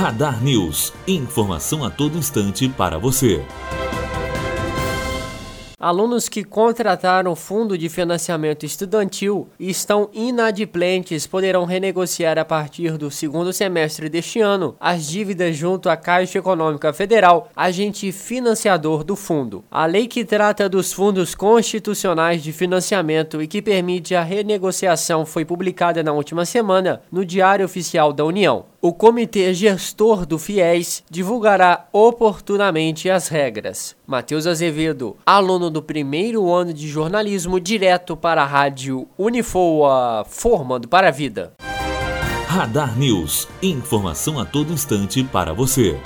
Radar News. Informação a todo instante para você. Alunos que contrataram fundo de financiamento estudantil e estão inadimplentes poderão renegociar a partir do segundo semestre deste ano as dívidas junto à Caixa Econômica Federal, agente financiador do fundo. A lei que trata dos fundos constitucionais de financiamento e que permite a renegociação foi publicada na última semana no Diário Oficial da União. O comitê gestor do FIES divulgará oportunamente as regras. Matheus Azevedo, aluno do primeiro ano de jornalismo, direto para a rádio Unifoa, formando para a vida. Radar News. Informação a todo instante para você.